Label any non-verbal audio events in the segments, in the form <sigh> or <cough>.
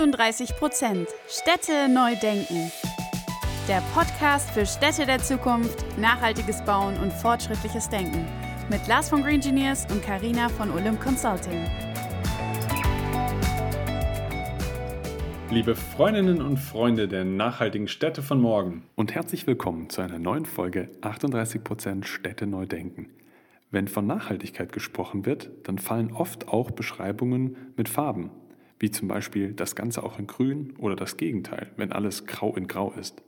38 Prozent Städte neu denken. Der Podcast für Städte der Zukunft, nachhaltiges Bauen und fortschrittliches Denken. Mit Lars von Green Engineers und Karina von Olymp Consulting. Liebe Freundinnen und Freunde der nachhaltigen Städte von morgen und herzlich willkommen zu einer neuen Folge 38% Städte neu denken. Wenn von Nachhaltigkeit gesprochen wird, dann fallen oft auch Beschreibungen mit Farben, wie zum Beispiel das Ganze auch in Grün oder das Gegenteil, wenn alles grau in grau ist.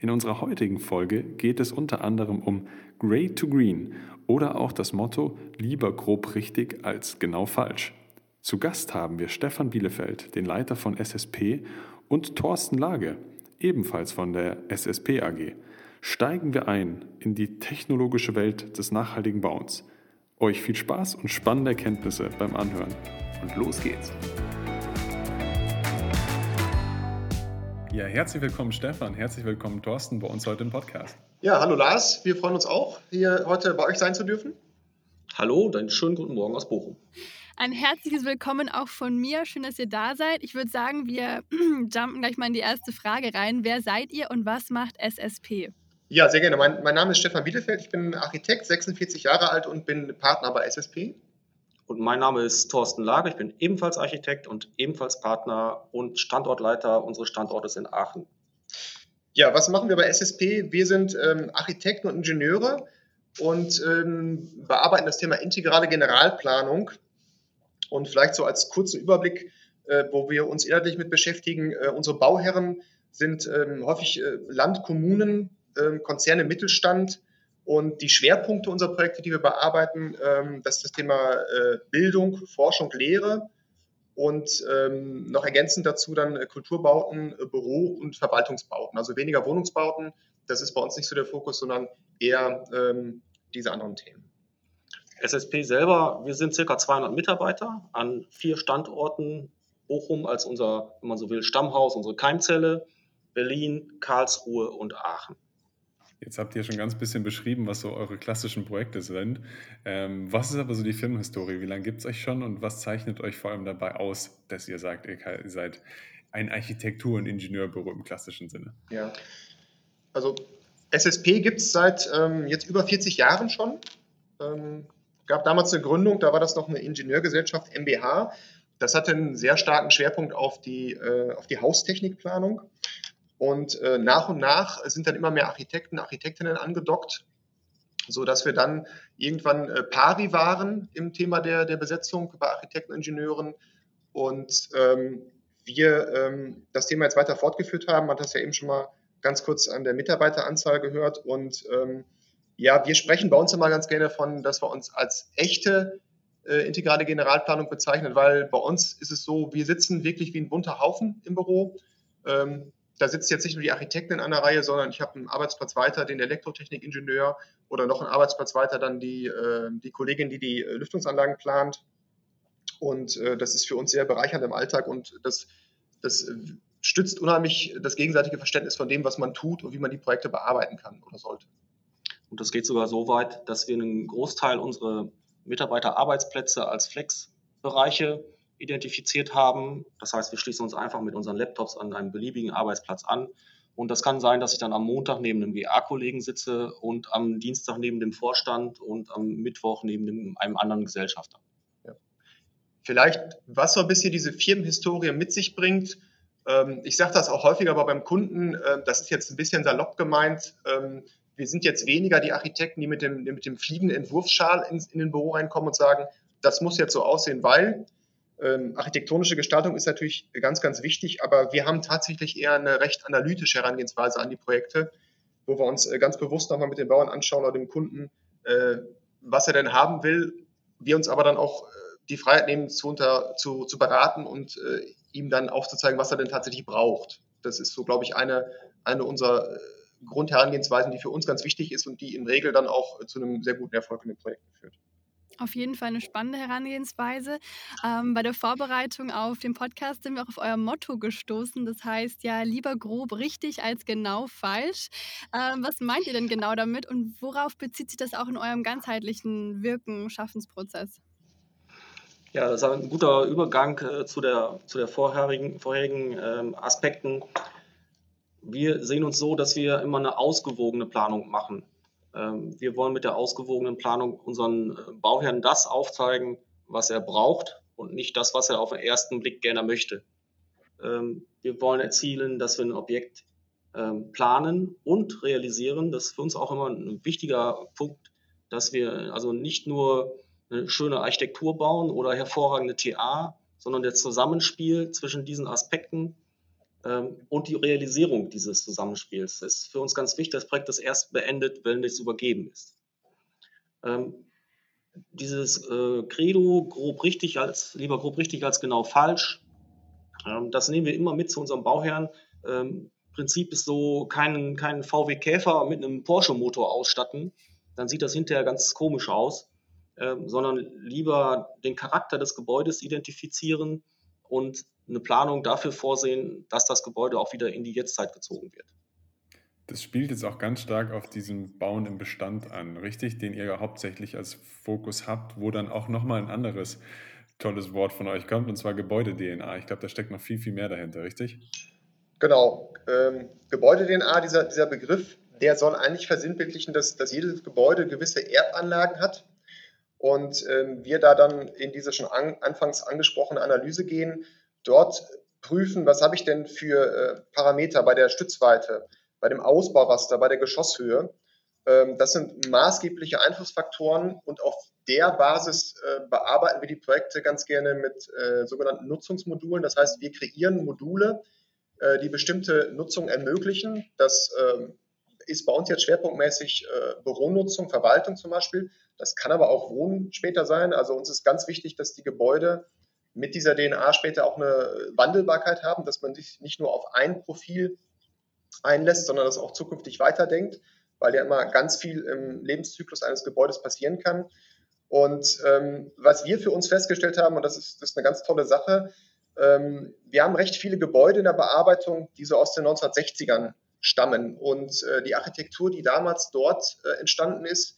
In unserer heutigen Folge geht es unter anderem um Grey to Green oder auch das Motto lieber grob richtig als genau falsch. Zu Gast haben wir Stefan Bielefeld, den Leiter von SSP, und Thorsten Lage, ebenfalls von der SSP AG. Steigen wir ein in die technologische Welt des nachhaltigen Bauens. Euch viel Spaß und spannende Erkenntnisse beim Anhören. Und los geht's! Ja, herzlich willkommen Stefan, herzlich willkommen Thorsten bei uns heute im Podcast. Ja, hallo Lars, wir freuen uns auch, hier heute bei euch sein zu dürfen. Hallo und einen schönen guten Morgen aus Bochum. Ein herzliches Willkommen auch von mir. Schön, dass ihr da seid. Ich würde sagen, wir <clears throat> jumpen gleich mal in die erste Frage rein. Wer seid ihr und was macht SSP? Ja, sehr gerne. Mein, mein Name ist Stefan Bielefeld. Ich bin Architekt, 46 Jahre alt und bin Partner bei SSP. Und mein Name ist Thorsten Lager. Ich bin ebenfalls Architekt und ebenfalls Partner und Standortleiter unseres Standortes in Aachen. Ja, was machen wir bei SSP? Wir sind ähm, Architekten und Ingenieure und ähm, bearbeiten das Thema integrale Generalplanung. Und vielleicht so als kurzen Überblick, äh, wo wir uns inhaltlich mit beschäftigen. Äh, unsere Bauherren sind ähm, häufig äh, Land, Kommunen, ähm, Konzerne, Mittelstand. Und die Schwerpunkte unserer Projekte, die wir bearbeiten, ähm, das ist das Thema äh, Bildung, Forschung, Lehre und ähm, noch ergänzend dazu dann äh, Kulturbauten, äh, Büro- und Verwaltungsbauten. Also weniger Wohnungsbauten, das ist bei uns nicht so der Fokus, sondern eher diese anderen Themen. SSP selber, wir sind circa 200 Mitarbeiter an vier Standorten. Bochum als unser, wenn man so will, Stammhaus, unsere Keimzelle, Berlin, Karlsruhe und Aachen. Jetzt habt ihr schon ganz bisschen beschrieben, was so eure klassischen Projekte sind. Ähm, was ist aber so die Firmenhistorie? Wie lange gibt es euch schon und was zeichnet euch vor allem dabei aus, dass ihr sagt, ihr seid ein Architektur- und Ingenieurbüro im klassischen Sinne? Ja, also SSP gibt es seit ähm, jetzt über 40 Jahren schon. Ähm, gab damals eine Gründung, da war das noch eine Ingenieurgesellschaft MBH. Das hatte einen sehr starken Schwerpunkt auf die, äh, auf die Haustechnikplanung. Und äh, nach und nach sind dann immer mehr Architekten, Architektinnen angedockt, so dass wir dann irgendwann äh, pari waren im Thema der, der Besetzung bei Architekten, Ingenieuren und ähm, wir ähm, das Thema jetzt weiter fortgeführt haben. Man hat das ja eben schon mal ganz kurz an der Mitarbeiteranzahl gehört und ähm, ja, wir sprechen bei uns immer ganz gerne von, dass wir uns als echte äh, integrale Generalplanung bezeichnen, weil bei uns ist es so, wir sitzen wirklich wie ein bunter Haufen im Büro. Ähm, da sitzt jetzt nicht nur die Architektin in einer Reihe, sondern ich habe einen Arbeitsplatz weiter, den Elektrotechnikingenieur oder noch einen Arbeitsplatz weiter dann die, äh, die Kollegin, die die äh, Lüftungsanlagen plant. Und äh, das ist für uns sehr bereichernd im Alltag und das, das stützt unheimlich das gegenseitige Verständnis von dem, was man tut und wie man die Projekte bearbeiten kann oder sollte. Und das geht sogar so weit, dass wir einen Großteil unserer Mitarbeiterarbeitsplätze als Flexbereiche identifiziert haben. Das heißt, wir schließen uns einfach mit unseren Laptops an einem beliebigen Arbeitsplatz an. Und das kann sein, dass ich dann am Montag neben einem GA-Kollegen sitze und am Dienstag neben dem Vorstand und am Mittwoch neben einem anderen Gesellschafter. Ja. Vielleicht, was so ein bisschen diese Firmenhistorie mit sich bringt. Ähm, ich sage das auch häufiger aber beim Kunden, äh, das ist jetzt ein bisschen salopp gemeint. Ähm, wir sind jetzt weniger die Architekten, die mit dem, mit dem fliegenden Entwurfsschal in, in den Büro reinkommen und sagen, das muss jetzt so aussehen, weil ähm, architektonische Gestaltung ist natürlich ganz, ganz wichtig, aber wir haben tatsächlich eher eine recht analytische Herangehensweise an die Projekte, wo wir uns äh, ganz bewusst nochmal mit den Bauern anschauen oder dem Kunden, äh, was er denn haben will. Wir uns aber dann auch äh, die Freiheit nehmen, zu, unter, zu, zu beraten und äh, ihm dann aufzuzeigen, was er denn tatsächlich braucht. Das ist so, glaube ich, eine, eine unserer äh, Grundherangehensweisen, die für uns ganz wichtig ist und die in Regel dann auch zu einem sehr guten Erfolg in den Projekten führt. Auf jeden Fall eine spannende Herangehensweise. Ähm, bei der Vorbereitung auf den Podcast sind wir auch auf euer Motto gestoßen. Das heißt ja, lieber grob richtig als genau falsch. Ähm, was meint ihr denn genau damit und worauf bezieht sich das auch in eurem ganzheitlichen Wirken, Schaffensprozess? Ja, das ist ein guter Übergang äh, zu der, zu der vorherigen, vorherigen ähm, Aspekten. Wir sehen uns so, dass wir immer eine ausgewogene Planung machen. Ähm, wir wollen mit der ausgewogenen Planung unseren äh, Bauherrn das aufzeigen, was er braucht und nicht das, was er auf den ersten Blick gerne möchte. Ähm, wir wollen erzielen, dass wir ein Objekt ähm, planen und realisieren. Das ist für uns auch immer ein wichtiger Punkt, dass wir also nicht nur eine schöne Architektur bauen oder hervorragende TA, sondern das Zusammenspiel zwischen diesen Aspekten und die Realisierung dieses Zusammenspiels. Das ist für uns ganz wichtig. Das Projekt ist erst beendet, wenn es übergeben ist. Ähm, dieses äh, Credo, grob richtig als, lieber grob richtig als genau falsch, ähm, das nehmen wir immer mit zu unserem Bauherrn. Ähm, Prinzip ist so, keinen, keinen VW Käfer mit einem Porsche-Motor ausstatten, dann sieht das hinterher ganz komisch aus, ähm, sondern lieber den Charakter des Gebäudes identifizieren und eine Planung dafür vorsehen, dass das Gebäude auch wieder in die Jetztzeit gezogen wird. Das spielt jetzt auch ganz stark auf diesen Bauen im Bestand an, richtig? Den ihr ja hauptsächlich als Fokus habt, wo dann auch nochmal ein anderes tolles Wort von euch kommt, und zwar Gebäude-DNA. Ich glaube, da steckt noch viel, viel mehr dahinter, richtig? Genau. Ähm, Gebäude-DNA, dieser, dieser Begriff, der soll eigentlich versinnbildlichen, dass, dass jedes Gebäude gewisse Erbanlagen hat. Und ähm, wir da dann in diese schon an, anfangs angesprochene Analyse gehen, dort prüfen, was habe ich denn für äh, Parameter bei der Stützweite, bei dem Ausbauraster, bei der Geschosshöhe. Ähm, das sind maßgebliche Einflussfaktoren und auf der Basis äh, bearbeiten wir die Projekte ganz gerne mit äh, sogenannten Nutzungsmodulen. Das heißt, wir kreieren Module, äh, die bestimmte Nutzung ermöglichen. Das ähm, ist bei uns jetzt schwerpunktmäßig äh, Büronutzung, Verwaltung zum Beispiel. Das kann aber auch Wohnen später sein. Also uns ist ganz wichtig, dass die Gebäude mit dieser DNA später auch eine Wandelbarkeit haben, dass man sich nicht nur auf ein Profil einlässt, sondern das auch zukünftig weiterdenkt, weil ja immer ganz viel im Lebenszyklus eines Gebäudes passieren kann. Und ähm, was wir für uns festgestellt haben, und das ist, das ist eine ganz tolle Sache, ähm, wir haben recht viele Gebäude in der Bearbeitung, die so aus den 1960ern stammen. Und äh, die Architektur, die damals dort äh, entstanden ist,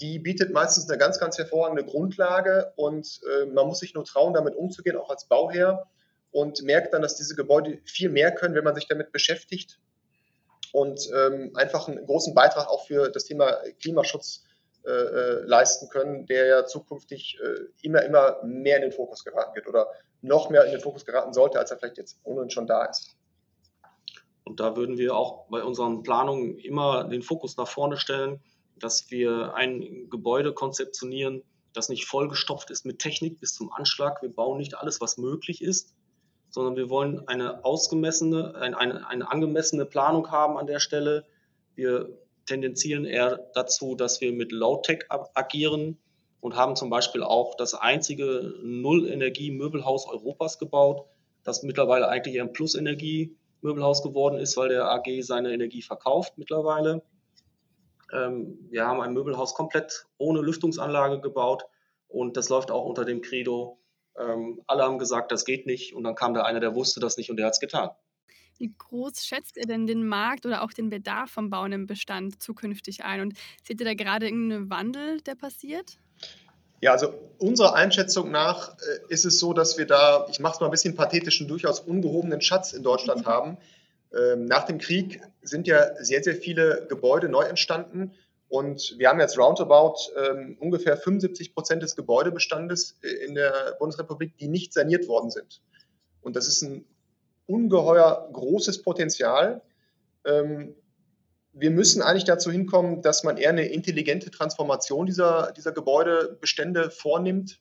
die bietet meistens eine ganz, ganz hervorragende Grundlage und äh, man muss sich nur trauen, damit umzugehen, auch als Bauherr und merkt dann, dass diese Gebäude viel mehr können, wenn man sich damit beschäftigt und ähm, einfach einen großen Beitrag auch für das Thema Klimaschutz äh, äh, leisten können, der ja zukünftig äh, immer, immer mehr in den Fokus geraten wird oder noch mehr in den Fokus geraten sollte, als er vielleicht jetzt ohnehin schon da ist. Und da würden wir auch bei unseren Planungen immer den Fokus nach vorne stellen, dass wir ein Gebäude konzeptionieren, das nicht vollgestopft ist mit Technik bis zum Anschlag. Wir bauen nicht alles, was möglich ist, sondern wir wollen eine ausgemessene, eine, eine, eine angemessene Planung haben an der Stelle. Wir tendenzieren eher dazu, dass wir mit Low-Tech agieren und haben zum Beispiel auch das einzige Null-Energie-Möbelhaus Europas gebaut, das mittlerweile eigentlich ein Plus-Energie-Möbelhaus geworden ist, weil der AG seine Energie verkauft mittlerweile. Ähm, wir haben ein Möbelhaus komplett ohne Lüftungsanlage gebaut und das läuft auch unter dem Credo. Ähm, alle haben gesagt, das geht nicht und dann kam da einer, der wusste das nicht und der hat es getan. Wie groß schätzt ihr denn den Markt oder auch den Bedarf vom Bauen im Bestand zukünftig ein? Und seht ihr da gerade irgendeinen Wandel, der passiert? Ja, also unserer Einschätzung nach äh, ist es so, dass wir da, ich mache es mal ein bisschen pathetischen, durchaus ungehobenen Schatz in Deutschland <laughs> haben. Ähm, nach dem Krieg sind ja sehr, sehr viele Gebäude neu entstanden und wir haben jetzt roundabout ähm, ungefähr 75 Prozent des Gebäudebestandes äh, in der Bundesrepublik, die nicht saniert worden sind. Und das ist ein ungeheuer großes Potenzial. Ähm, wir müssen eigentlich dazu hinkommen, dass man eher eine intelligente Transformation dieser, dieser Gebäudebestände vornimmt.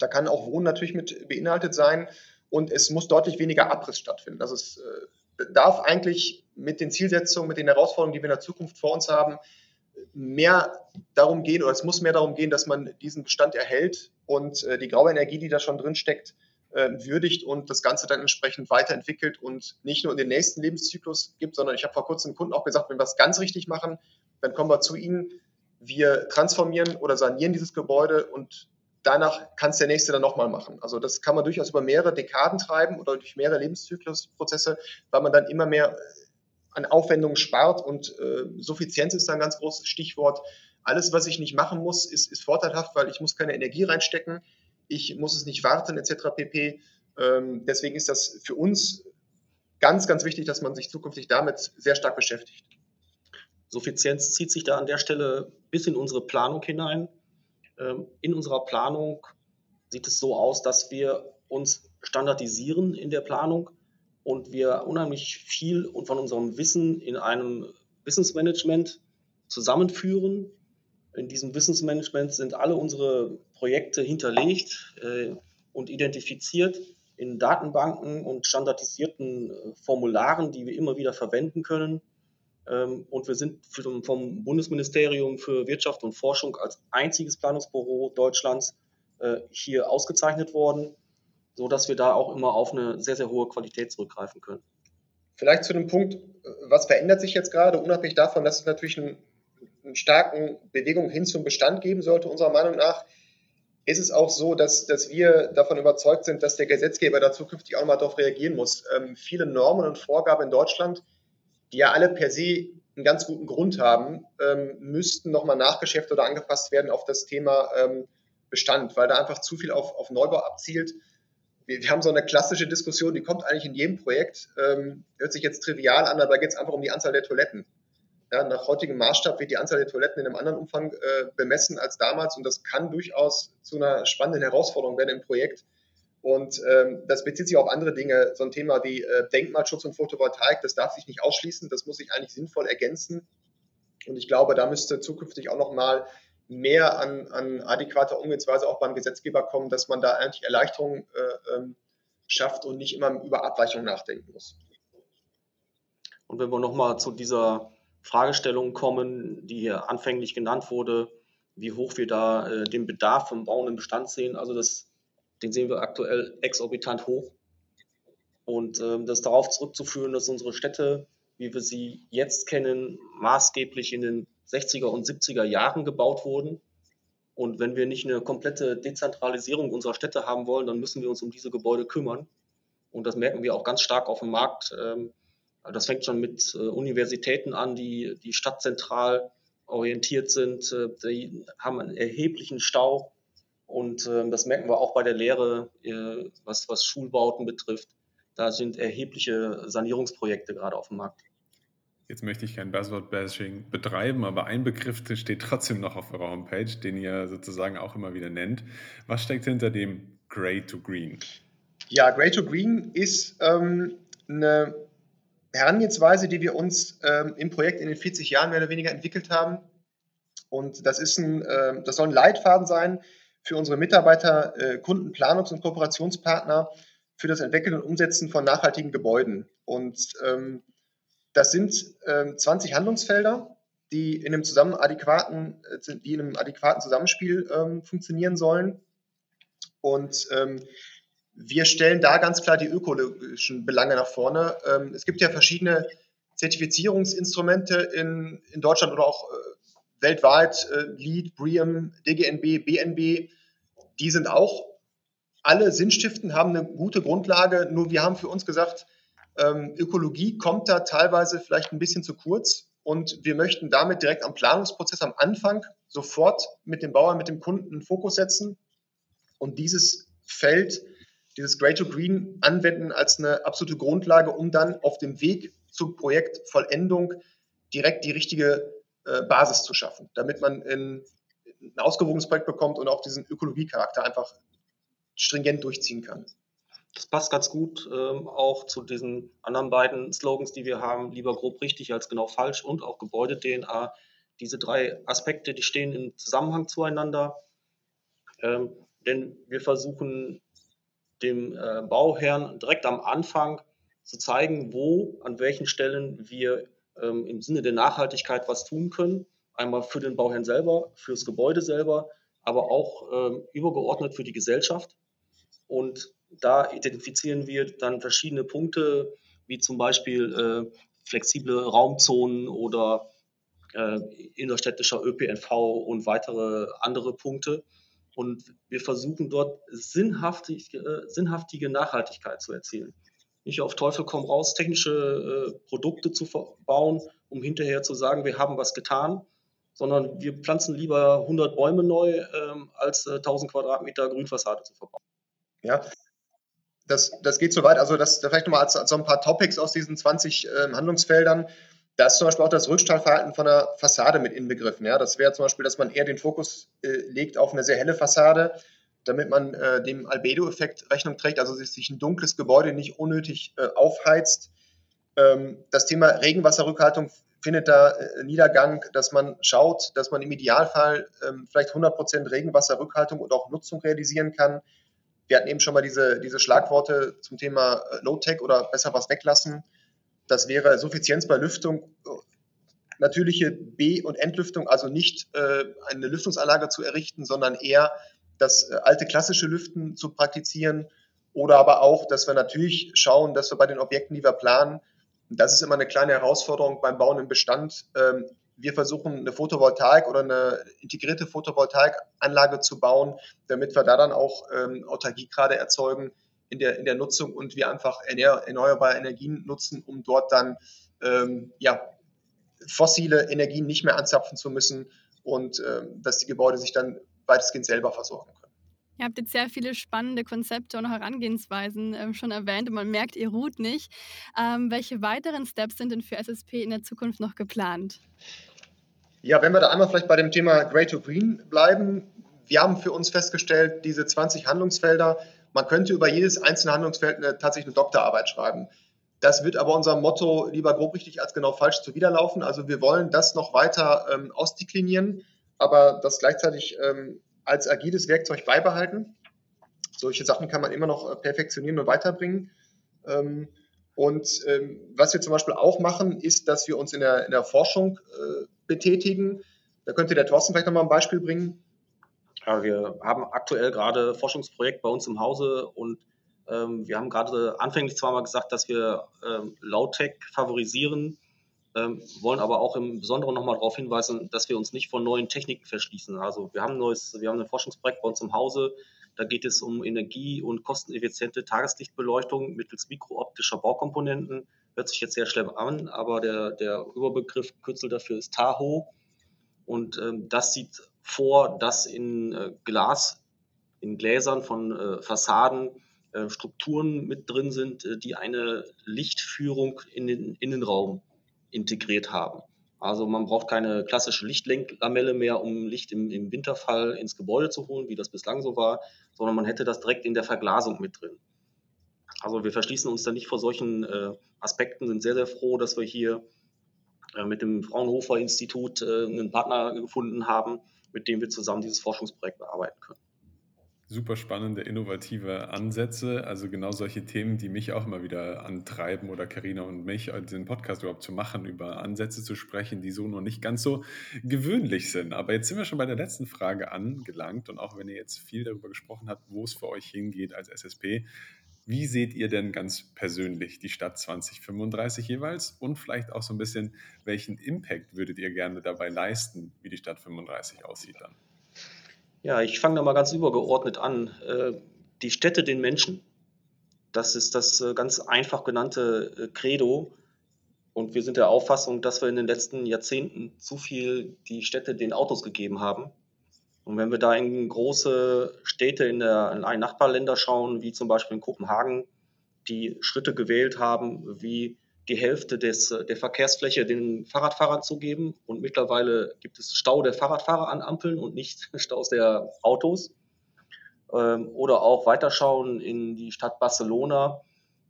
Da kann auch Wohnen natürlich mit beinhaltet sein und es muss deutlich weniger Abriss stattfinden. Also es äh, darf eigentlich mit den Zielsetzungen, mit den Herausforderungen, die wir in der Zukunft vor uns haben, mehr darum gehen oder es muss mehr darum gehen, dass man diesen Bestand erhält und äh, die graue Energie, die da schon drin steckt, äh, würdigt und das Ganze dann entsprechend weiterentwickelt und nicht nur in den nächsten Lebenszyklus gibt, sondern ich habe vor kurzem Kunden auch gesagt, wenn wir es ganz richtig machen, dann kommen wir zu Ihnen, wir transformieren oder sanieren dieses Gebäude und danach kann es der nächste dann nochmal machen. Also das kann man durchaus über mehrere Dekaden treiben oder durch mehrere Lebenszyklusprozesse, weil man dann immer mehr äh, an Aufwendungen spart und äh, Suffizienz ist da ein ganz großes Stichwort. Alles, was ich nicht machen muss, ist, ist vorteilhaft, weil ich muss keine Energie reinstecken ich muss es nicht warten etc. pp. Ähm, deswegen ist das für uns ganz, ganz wichtig, dass man sich zukünftig damit sehr stark beschäftigt. Suffizienz zieht sich da an der Stelle bis in unsere Planung hinein. Ähm, in unserer Planung sieht es so aus, dass wir uns standardisieren in der Planung und wir unheimlich viel von unserem Wissen in einem Wissensmanagement zusammenführen. In diesem Wissensmanagement sind alle unsere Projekte hinterlegt äh, und identifiziert in Datenbanken und standardisierten äh, Formularen, die wir immer wieder verwenden können. Ähm, und wir sind vom Bundesministerium für Wirtschaft und Forschung als einziges Planungsbüro Deutschlands äh, hier ausgezeichnet worden, sodass wir da auch immer auf eine sehr, sehr hohe Qualität zurückgreifen können. Vielleicht zu dem Punkt, was verändert sich jetzt gerade, unabhängig davon, dass es natürlich einen, einen starken Bewegung hin zum Bestand geben sollte, unserer Meinung nach, ist es auch so, dass, dass wir davon überzeugt sind, dass der Gesetzgeber da zukünftig auch mal darauf reagieren muss. Ähm, viele Normen und Vorgaben in Deutschland, die ja alle per se einen ganz guten Grund haben, ähm, müssten nochmal nachgeschärft oder angepasst werden auf das Thema ähm, Bestand, weil da einfach zu viel auf, auf Neubau abzielt. Wir, wir, haben so eine klassische Diskussion, die kommt eigentlich in jedem Projekt, ähm, hört sich jetzt trivial an, aber da geht es einfach um die Anzahl der Toiletten. Ja, nach heutigem Maßstab wird die Anzahl der Toiletten in einem anderen Umfang äh, bemessen als damals und das kann durchaus zu einer spannenden Herausforderung werden im Projekt. Und ähm, das bezieht sich auf andere Dinge. So ein Thema wie äh, Denkmalschutz und Photovoltaik, das darf sich nicht ausschließen, das muss sich eigentlich sinnvoll ergänzen. Und ich glaube, da müsste zukünftig auch nochmal mehr an, an adäquater Umgehensweise auch beim Gesetzgeber kommen, dass man da eigentlich Erleichterungen äh, ähm, schafft und nicht immer über Abweichungen nachdenken muss. Und wenn wir nochmal zu dieser Fragestellung kommen, die hier anfänglich genannt wurde, wie hoch wir da äh, den Bedarf vom bauenden Bestand sehen, also das, den sehen wir aktuell exorbitant hoch. Und ähm, das darauf zurückzuführen, dass unsere Städte, wie wir sie jetzt kennen, maßgeblich in den 60er und 70er Jahren gebaut wurden. Und wenn wir nicht eine komplette Dezentralisierung unserer Städte haben wollen, dann müssen wir uns um diese Gebäude kümmern. Und das merken wir auch ganz stark auf dem Markt. Ähm, das fängt schon mit äh, Universitäten an, die, die stadtzentral orientiert sind. Äh, die haben einen erheblichen Stau. Und ähm, das merken wir auch bei der Lehre, äh, was, was Schulbauten betrifft. Da sind erhebliche Sanierungsprojekte gerade auf dem Markt. Jetzt möchte ich kein Buzzword-Bashing betreiben, aber ein Begriff steht trotzdem noch auf eurer Homepage, den ihr sozusagen auch immer wieder nennt. Was steckt hinter dem Grey to Green? Ja, Grey to Green ist ähm, eine Herangehensweise, die wir uns ähm, im Projekt in den 40 Jahren mehr oder weniger entwickelt haben. Und das, ist ein, äh, das soll ein Leitfaden sein für unsere Mitarbeiter, äh, Kunden, Planungs- und Kooperationspartner für das Entwickeln und Umsetzen von nachhaltigen Gebäuden. Und ähm, das sind ähm, 20 Handlungsfelder, die in einem, zusammen adäquaten, äh, die in einem adäquaten Zusammenspiel ähm, funktionieren sollen. Und ähm, wir stellen da ganz klar die ökologischen Belange nach vorne. Ähm, es gibt ja verschiedene Zertifizierungsinstrumente in, in Deutschland oder auch äh, weltweit, äh, LEED, BREEAM, DGNB, BNB. Die sind auch alle sinnstiftend, haben eine gute Grundlage. Nur wir haben für uns gesagt, ähm, Ökologie kommt da teilweise vielleicht ein bisschen zu kurz und wir möchten damit direkt am Planungsprozess am Anfang sofort mit dem Bauern, mit dem Kunden einen Fokus setzen und dieses Feld, dieses Grey to Green anwenden als eine absolute Grundlage, um dann auf dem Weg zur Projektvollendung direkt die richtige äh, Basis zu schaffen, damit man ein, ein ausgewogenes Projekt bekommt und auch diesen Ökologiecharakter einfach stringent durchziehen kann. Das passt ganz gut ähm, auch zu diesen anderen beiden Slogans, die wir haben, lieber grob richtig als genau falsch und auch Gebäude-DNA. Diese drei Aspekte, die stehen im Zusammenhang zueinander. Ähm, denn wir versuchen dem äh, Bauherrn direkt am Anfang zu zeigen, wo, an welchen Stellen wir ähm, im Sinne der Nachhaltigkeit was tun können. Einmal für den Bauherrn selber, fürs Gebäude selber, aber auch ähm, übergeordnet für die Gesellschaft. Und da identifizieren wir dann verschiedene Punkte, wie zum Beispiel äh, flexible Raumzonen oder äh, innerstädtischer ÖPNV und weitere andere Punkte. Und wir versuchen dort sinnhaftig, äh, sinnhaftige Nachhaltigkeit zu erzielen. Nicht auf Teufel komm raus, technische äh, Produkte zu bauen, um hinterher zu sagen, wir haben was getan, sondern wir pflanzen lieber 100 Bäume neu, ähm, als äh, 1000 Quadratmeter Grünfassade zu verbauen. Ja, das, das geht so weit. Also das, vielleicht nochmal als, als so ein paar Topics aus diesen 20 äh, Handlungsfeldern. Da ist zum Beispiel auch das Rückstrahlverhalten von der Fassade mit inbegriffen. Ja? Das wäre zum Beispiel, dass man eher den Fokus äh, legt auf eine sehr helle Fassade, damit man äh, dem Albedo-Effekt Rechnung trägt, also sich ein dunkles Gebäude nicht unnötig äh, aufheizt. Ähm, das Thema Regenwasserrückhaltung findet da äh, Niedergang, dass man schaut, dass man im Idealfall ähm, vielleicht 100% Regenwasserrückhaltung und auch Nutzung realisieren kann. Wir hatten eben schon mal diese, diese Schlagworte zum Thema äh, Low-Tech oder besser was weglassen. Das wäre Suffizienz bei Lüftung, natürliche B- und Entlüftung, also nicht äh, eine Lüftungsanlage zu errichten, sondern eher das äh, alte klassische Lüften zu praktizieren oder aber auch, dass wir natürlich schauen, dass wir bei den Objekten, die wir planen, das ist immer eine kleine Herausforderung beim Bauen im Bestand. Ähm, wir versuchen eine Photovoltaik oder eine integrierte Photovoltaikanlage zu bauen, damit wir da dann auch ähm, Autarkie gerade erzeugen in der, in der Nutzung und wir einfach erneuerbare Energien nutzen, um dort dann ähm, ja, fossile Energien nicht mehr anzapfen zu müssen und dass die Gebäude sich dann weitestgehend selber versorgen können. Ihr habt jetzt sehr viele spannende Konzepte und Herangehensweisen ähm, schon erwähnt und man merkt, ihr ruht nicht. Ähm, welche weiteren Steps sind denn für SSP in der Zukunft noch geplant? Ja, wenn wir da einmal vielleicht bei dem Thema Grey to Green bleiben. Wir haben für uns festgestellt, diese 20 Handlungsfelder, man könnte über jedes einzelne Handlungsfeld eine, tatsächlich eine Doktorarbeit schreiben. Das wird aber unserem Motto lieber grob richtig als genau falsch zuwiderlaufen. Also wir wollen das noch weiter ähm, ausdeklinieren, aber das gleichzeitig ähm, als agiles Werkzeug beibehalten. Solche Sachen kann man immer noch äh, perfektionieren und weiterbringen. Ähm, und ähm, was wir zum Beispiel auch machen, ist, dass wir uns in der, in der Forschung äh, betätigen. Da könnte der Thorsten vielleicht nochmal ein Beispiel bringen. Ja, wir haben aktuell gerade Forschungsprojekt bei uns im Hause und ähm, wir haben gerade anfänglich zwar mal gesagt, dass wir ähm, Low-Tech favorisieren, ähm, wollen aber auch im Besonderen nochmal darauf hinweisen, dass wir uns nicht von neuen Techniken verschließen. Also wir haben ein neues, wir haben ein Forschungsprojekt bei uns im Hause, da geht es um energie- und kosteneffiziente Tageslichtbeleuchtung mittels mikrooptischer Baukomponenten. Hört sich jetzt sehr schlimm an, aber der, der Überbegriff, Kürzel dafür ist Tahoe. Und ähm, das sieht vor, dass in äh, Glas, in Gläsern von äh, Fassaden äh, Strukturen mit drin sind, äh, die eine Lichtführung in den Innenraum integriert haben. Also man braucht keine klassische Lichtlenklamelle mehr, um Licht im, im, Winterfall ins Gebäude zu holen, wie das bislang so war, sondern man hätte das direkt in der Verglasung mit drin. Also wir verschließen uns da nicht vor solchen äh, Aspekten, sind sehr, sehr froh, dass wir hier äh, mit dem Fraunhofer Institut äh, einen Partner gefunden haben, mit dem wir zusammen dieses Forschungsprojekt bearbeiten können super spannende, innovative Ansätze. Also genau solche Themen, die mich auch immer wieder antreiben oder Karina und mich, äh, diesen Podcast überhaupt zu machen, über Ansätze zu sprechen, die so noch nicht ganz so gewöhnlich sind. Aber jetzt sind wir schon bei der letzten Frage angelangt und auch wenn ihr jetzt viel darüber gesprochen habt, wo es für euch hingeht als SSP, wie seht ihr denn ganz persönlich die Stadt 2035 jeweils und vielleicht auch so ein bisschen, welchen Impact würdet ihr gerne dabei leisten, wie die Stadt 35 aussieht dann? Ja, ich fange da mal ganz übergeordnet an. Äh, die Städte den Menschen. Das ist das äh, ganz einfach genannte äh, Credo. Und wir sind der Auffassung, dass wir in den letzten Jahrzehnten zu viel die Städte den Autos gegeben haben. Und wenn wir da in große Städte in, der, in ein Nachbarländer schauen, wie zum Beispiel in Kopenhagen, die Schritte gewählt haben, wie die Hälfte des, der Verkehrsfläche den Fahrradfahrern zu geben. Und mittlerweile gibt es Stau der Fahrradfahrer an Ampeln und nicht <laughs> Staus der Autos. Ähm, oder auch weiterschauen in die Stadt Barcelona.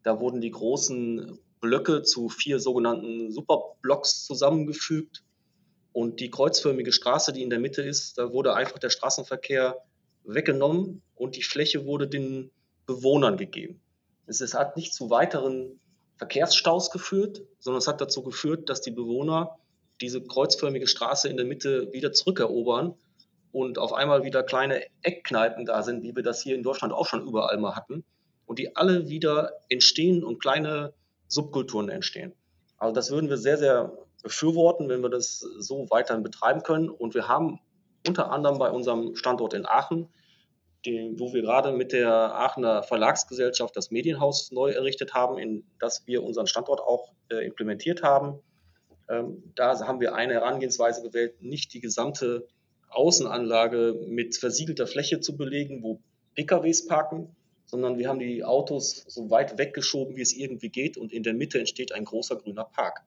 Da wurden die großen Blöcke zu vier sogenannten Superblocks zusammengefügt. Und die kreuzförmige Straße, die in der Mitte ist, da wurde einfach der Straßenverkehr weggenommen und die Fläche wurde den Bewohnern gegeben. Es hat nicht zu weiteren Verkehrsstaus geführt, sondern es hat dazu geführt, dass die Bewohner diese kreuzförmige Straße in der Mitte wieder zurückerobern und auf einmal wieder kleine Eckkneipen da sind, wie wir das hier in Deutschland auch schon überall mal hatten, und die alle wieder entstehen und kleine Subkulturen entstehen. Also das würden wir sehr, sehr befürworten, wenn wir das so weiterhin betreiben können. Und wir haben unter anderem bei unserem Standort in Aachen den, wo wir gerade mit der Aachener Verlagsgesellschaft das Medienhaus neu errichtet haben, in das wir unseren Standort auch äh, implementiert haben. Ähm, da haben wir eine Herangehensweise gewählt, nicht die gesamte Außenanlage mit versiegelter Fläche zu belegen, wo PKWs parken, sondern wir haben die Autos so weit weggeschoben, wie es irgendwie geht und in der Mitte entsteht ein großer grüner Park.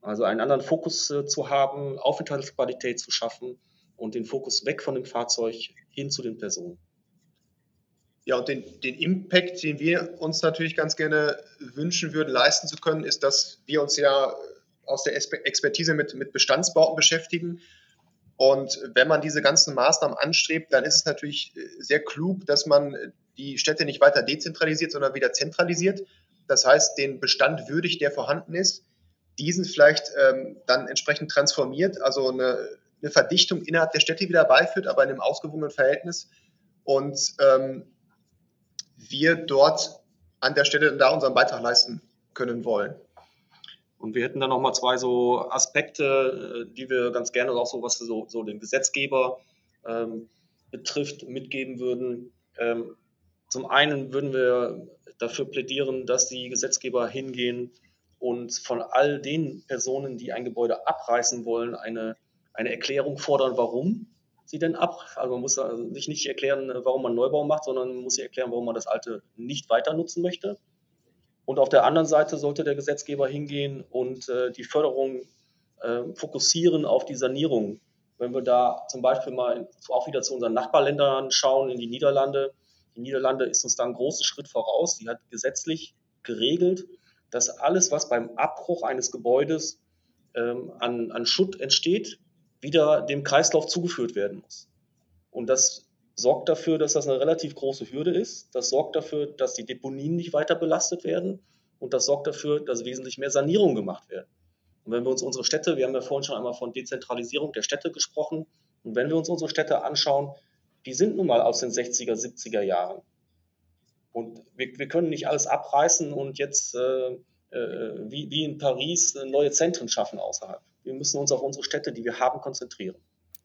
Also einen anderen Fokus äh, zu haben, Aufenthaltsqualität zu schaffen und den Fokus weg von dem Fahrzeug hin zu den Personen. Ja, und den, den Impact, den wir uns natürlich ganz gerne wünschen würden, leisten zu können, ist, dass wir uns ja aus der Expertise mit, mit Bestandsbauten beschäftigen. Und wenn man diese ganzen Maßnahmen anstrebt, dann ist es natürlich sehr klug, dass man die Städte nicht weiter dezentralisiert, sondern wieder zentralisiert. Das heißt, den Bestand würdig, der vorhanden ist, diesen vielleicht ähm, dann entsprechend transformiert, also eine, eine, Verdichtung innerhalb der Städte wieder beiführt, aber in einem ausgewogenen Verhältnis. Und ähm, wir dort an der Stelle da unseren Beitrag leisten können wollen. Und wir hätten dann nochmal zwei so Aspekte, äh, die wir ganz gerne auch so, was so, so den Gesetzgeber ähm, betrifft, mitgeben würden. Ähm, zum einen würden wir dafür plädieren, dass die Gesetzgeber hingehen und von all den Personen, die ein Gebäude abreißen wollen, eine, eine Erklärung fordern, warum sie denn ab? Also man muss also sich nicht erklären, warum man Neubau macht, sondern man muss sich erklären, warum man das alte nicht weiter nutzen möchte. Und auf der anderen Seite sollte der Gesetzgeber hingehen und äh, die Förderung äh, fokussieren auf die Sanierung. Wenn wir da zum Beispiel mal auch wieder zu unseren Nachbarländern schauen, in die Niederlande. Die Niederlande ist uns da einen großen Schritt voraus. Die hat gesetzlich geregelt, dass alles, was beim Abbruch eines Gebäudes ähm, an, an Schutt entsteht, wieder dem Kreislauf zugeführt werden muss. Und das sorgt dafür, dass das eine relativ große Hürde ist. Das sorgt dafür, dass die Deponien nicht weiter belastet werden. Und das sorgt dafür, dass wesentlich mehr Sanierung gemacht werden. Und wenn wir uns unsere Städte, wir haben ja vorhin schon einmal von Dezentralisierung der Städte gesprochen, und wenn wir uns unsere Städte anschauen, die sind nun mal aus den 60er, 70er Jahren. Und wir, wir können nicht alles abreißen und jetzt äh, äh, wie, wie in Paris neue Zentren schaffen außerhalb. Wir müssen uns auf unsere Städte, die wir haben, konzentrieren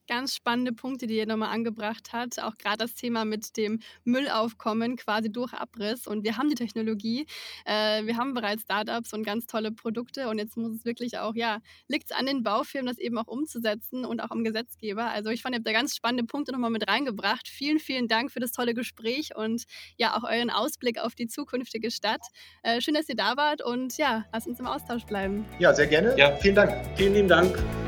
ganz spannende Punkte, die ihr nochmal angebracht hat. Auch gerade das Thema mit dem Müllaufkommen quasi durch Abriss. Und wir haben die Technologie, äh, wir haben bereits Startups und ganz tolle Produkte. Und jetzt muss es wirklich auch, ja, liegt es an den Baufirmen, das eben auch umzusetzen und auch am Gesetzgeber. Also ich fand, ihr habt da ganz spannende Punkte nochmal mit reingebracht. Vielen, vielen Dank für das tolle Gespräch und ja, auch euren Ausblick auf die zukünftige Stadt. Äh, schön, dass ihr da wart und ja, lasst uns im Austausch bleiben. Ja, sehr gerne. Ja, vielen Dank. Vielen lieben Dank.